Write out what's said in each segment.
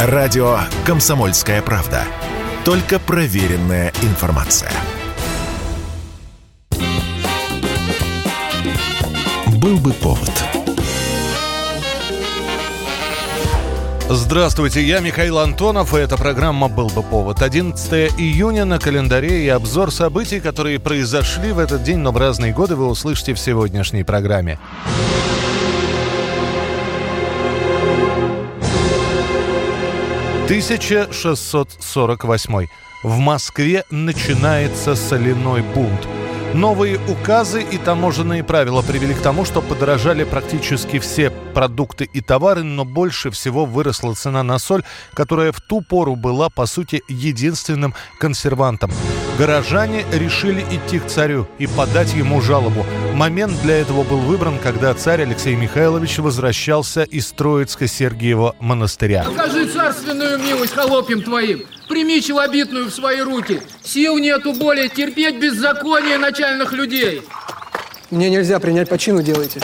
Радио «Комсомольская правда». Только проверенная информация. Был бы повод. Здравствуйте, я Михаил Антонов, и эта программа «Был бы повод». 11 июня на календаре и обзор событий, которые произошли в этот день, но в разные годы, вы услышите в сегодняшней программе. 1648. В Москве начинается соляной бунт. Новые указы и таможенные правила привели к тому, что подорожали практически все продукты и товары, но больше всего выросла цена на соль, которая в ту пору была, по сути, единственным консервантом. Горожане решили идти к царю и подать ему жалобу. Момент для этого был выбран, когда царь Алексей Михайлович возвращался из Троицко-Сергиева монастыря. Покажи царственную милость холопьям твоим. Прими челобитную в свои руки. Сил нету более терпеть беззаконие начальных людей. Мне нельзя принять по чину делайте.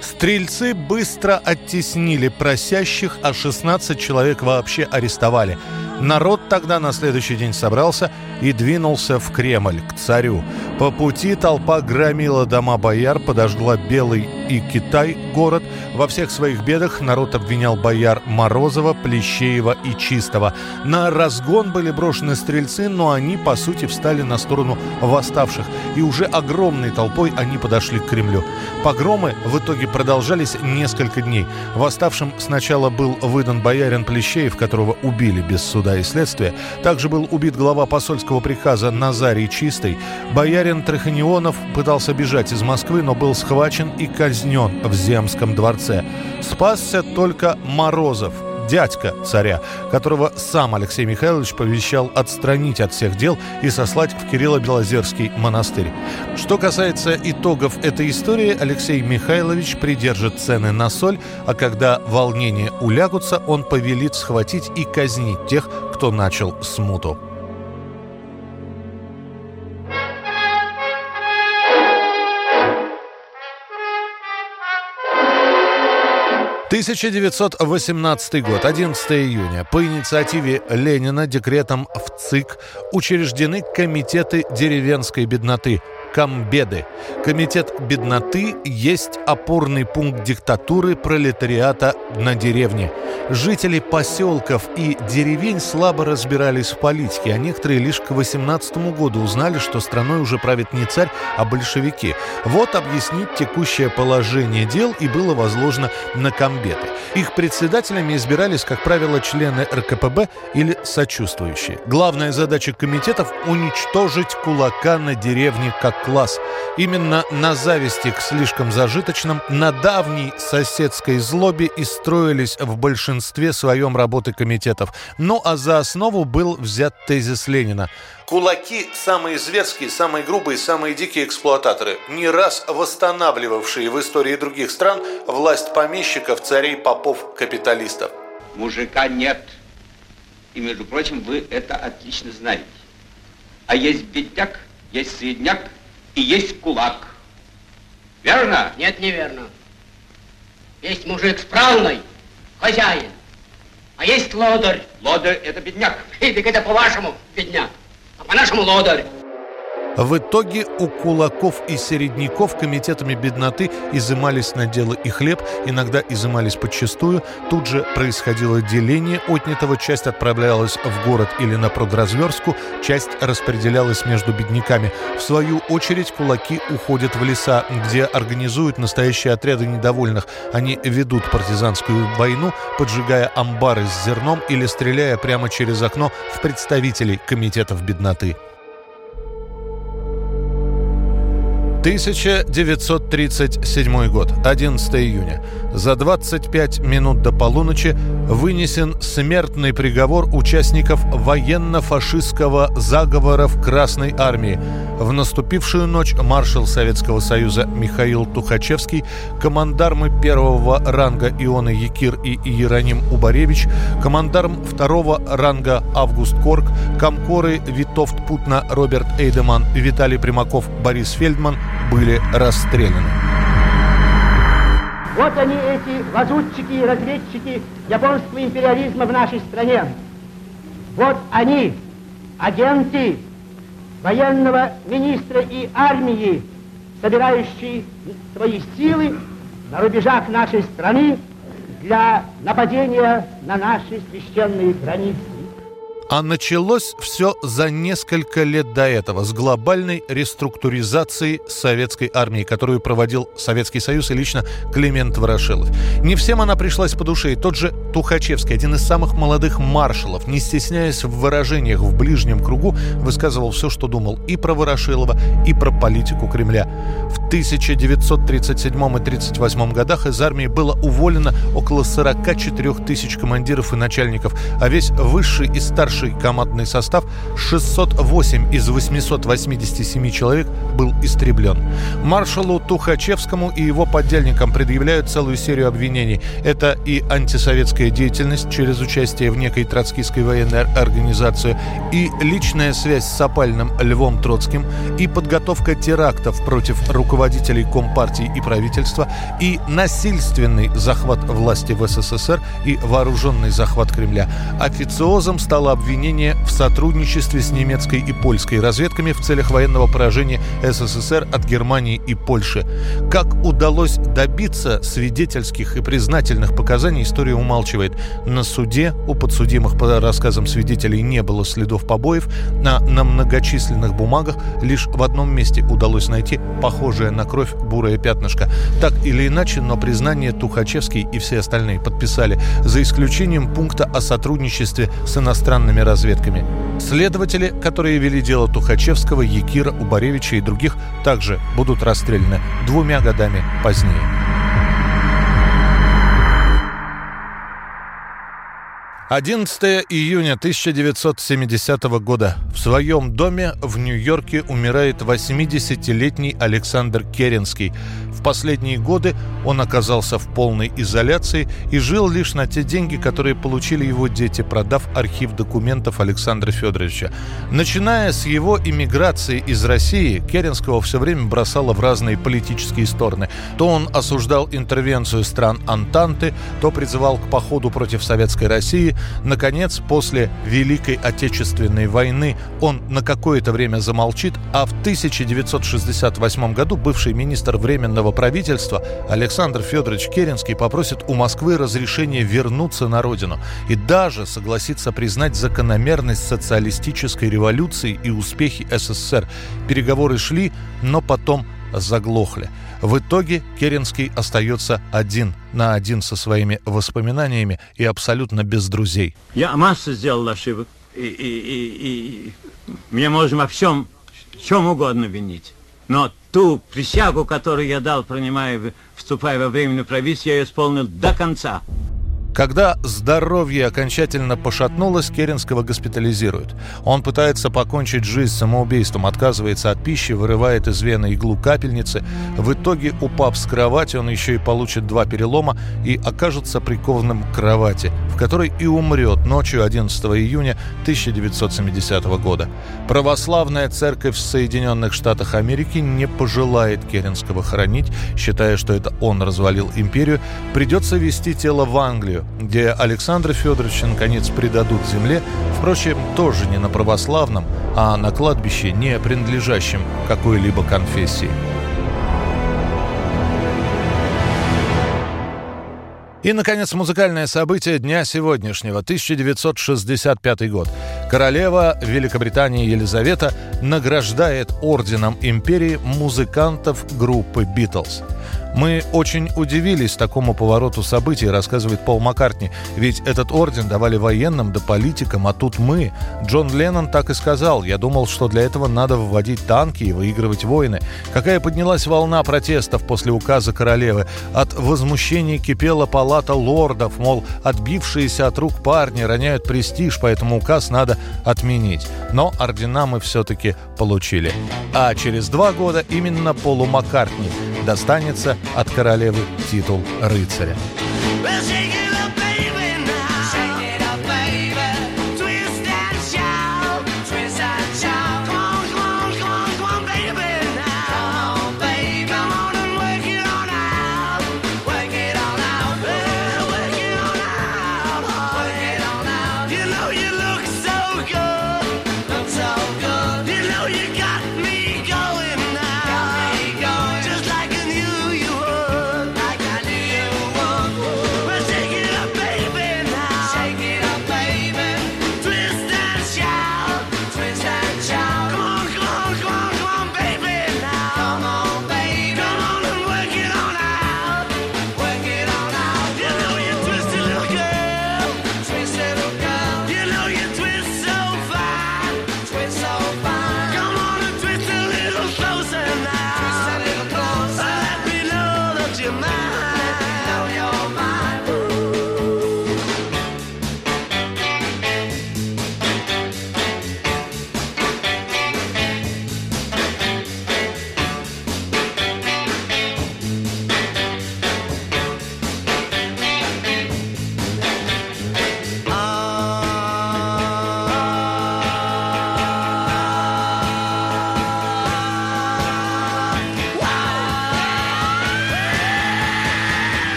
Стрельцы быстро оттеснили просящих, а 16 человек вообще арестовали. Народ тогда на следующий день собрался и двинулся в Кремль, к царю. По пути толпа громила дома бояр, подожгла Белый и Китай город. Во всех своих бедах народ обвинял бояр Морозова, Плещеева и Чистого. На разгон были брошены стрельцы, но они, по сути, встали на сторону восставших. И уже огромной толпой они подошли к Кремлю. Погромы в итоге продолжались несколько дней. Восставшим сначала был выдан боярин Плещеев, которого убили без суда и следствия. Также был убит глава посольского приказа Назарий Чистый. Боярин Траханионов пытался бежать из Москвы, но был схвачен и казнен в Земском дворце. Спасся только Морозов, дядька царя, которого сам Алексей Михайлович повещал отстранить от всех дел и сослать в Кирилло-Белозерский монастырь. Что касается итогов этой истории, Алексей Михайлович придержит цены на соль, а когда волнения улягутся, он повелит схватить и казнить тех, кто начал смуту. 1918 год, 11 июня. По инициативе Ленина декретом в ЦИК учреждены комитеты деревенской бедноты – Комбеды. Комитет бедноты есть опорный пункт диктатуры пролетариата на деревне. Жители поселков и деревень слабо разбирались в политике, а некоторые лишь к 18 году узнали, что страной уже правит не царь, а большевики. Вот объяснить текущее положение дел и было возложено на комбеты. Их председателями избирались, как правило, члены РКПБ или сочувствующие. Главная задача комитетов – уничтожить кулака на деревне как класс. Именно на зависти к слишком зажиточным, на давней соседской злобе и строились в большинстве своем работы комитетов. Ну а за основу был взят тезис Ленина. Кулаки – самые зверские, самые грубые, самые дикие эксплуататоры, не раз восстанавливавшие в истории других стран власть помещиков, царей, попов, капиталистов. Мужика нет. И, между прочим, вы это отлично знаете. А есть бедняк, есть средняк и есть кулак. Верно? Нет, неверно. Есть мужик справный, хозяин. А есть лодырь. Лодырь – это бедняк. И так это по-вашему бедняк. А по-нашему лодырь. В итоге у кулаков и середняков комитетами бедноты изымались на дело и хлеб, иногда изымались подчистую. Тут же происходило деление отнятого, часть отправлялась в город или на продразверстку, часть распределялась между бедняками. В свою очередь кулаки уходят в леса, где организуют настоящие отряды недовольных. Они ведут партизанскую войну, поджигая амбары с зерном или стреляя прямо через окно в представителей комитетов бедноты. 1937 год, 11 июня. За 25 минут до полуночи вынесен смертный приговор участников военно-фашистского заговора в Красной армии. В наступившую ночь маршал Советского Союза Михаил Тухачевский, командармы первого ранга Иона Якир и Иероним Убаревич, командарм второго ранга Август Корк, комкоры Витовт Путна Роберт Эйдеман, Виталий Примаков, Борис Фельдман – были расстреляны. Вот они, эти лазутчики и разведчики японского империализма в нашей стране. Вот они, агенты военного министра и армии, собирающие свои силы на рубежах нашей страны для нападения на наши священные границы. А началось все за несколько лет до этого с глобальной реструктуризации советской армии, которую проводил Советский Союз и лично Климент Ворошилов. Не всем она пришлась по душе, и тот же Тухачевский, один из самых молодых маршалов, не стесняясь в выражениях в ближнем кругу, высказывал все, что думал и про Ворошилова, и про политику Кремля. В 1937 и 1938 годах из армии было уволено около 44 тысяч командиров и начальников, а весь высший и старший старший командный состав 608 из 887 человек был истреблен. Маршалу Тухачевскому и его подельникам предъявляют целую серию обвинений. Это и антисоветская деятельность через участие в некой троцкистской военной организации, и личная связь с опальным Львом Троцким, и подготовка терактов против руководителей Компартии и правительства, и насильственный захват власти в СССР и вооруженный захват Кремля. Официозом стало обвинение обвинение в сотрудничестве с немецкой и польской разведками в целях военного поражения СССР от Германии и Польши. Как удалось добиться свидетельских и признательных показаний, история умалчивает. На суде у подсудимых по рассказам свидетелей не было следов побоев, а на многочисленных бумагах лишь в одном месте удалось найти похожее на кровь бурое пятнышко. Так или иначе, но признание Тухачевский и все остальные подписали, за исключением пункта о сотрудничестве с иностранными военными разведками. Следователи, которые вели дело Тухачевского, Якира, Убаревича и других, также будут расстреляны двумя годами позднее. Одиннадцатое июня 1970 года. В своем доме в Нью-Йорке умирает 80-летний Александр Керенский, последние годы он оказался в полной изоляции и жил лишь на те деньги, которые получили его дети, продав архив документов Александра Федоровича. Начиная с его иммиграции из России, Керенского все время бросало в разные политические стороны. То он осуждал интервенцию стран Антанты, то призывал к походу против Советской России. Наконец, после Великой Отечественной войны он на какое-то время замолчит, а в 1968 году бывший министр Временного правительства Александр Федорович Керенский попросит у Москвы разрешения вернуться на родину и даже согласится признать закономерность социалистической революции и успехи СССР. Переговоры шли, но потом заглохли. В итоге Керенский остается один на один со своими воспоминаниями и абсолютно без друзей. Я массу сделал ошибок, и, и, и, и меня можно во всем, чем угодно винить. Но ту присягу, которую я дал, принимая, вступая во временное правительство, я исполнил до конца. Когда здоровье окончательно пошатнулось, Керенского госпитализируют. Он пытается покончить жизнь самоубийством, отказывается от пищи, вырывает из вены иглу капельницы. В итоге, упав с кровати, он еще и получит два перелома и окажется прикованным к кровати, в которой и умрет ночью 11 июня 1970 года. Православная церковь в Соединенных Штатах Америки не пожелает Керенского хоронить, считая, что это он развалил империю. Придется вести тело в Англию, где Александра Федоровича наконец предадут земле, впрочем, тоже не на православном, а на кладбище, не принадлежащем какой-либо конфессии. И, наконец, музыкальное событие дня сегодняшнего, 1965 год. Королева Великобритании Елизавета награждает орденом империи музыкантов группы «Битлз». Мы очень удивились такому повороту событий, рассказывает Пол Маккартни. Ведь этот орден давали военным да политикам, а тут мы. Джон Леннон так и сказал. Я думал, что для этого надо вводить танки и выигрывать войны. Какая поднялась волна протестов после указа королевы. От возмущения кипела палата лордов, мол, отбившиеся от рук парни роняют престиж, поэтому указ надо отменить. Но ордена мы все-таки получили. А через два года именно Полу Маккартни достанется от королевы титул рыцаря.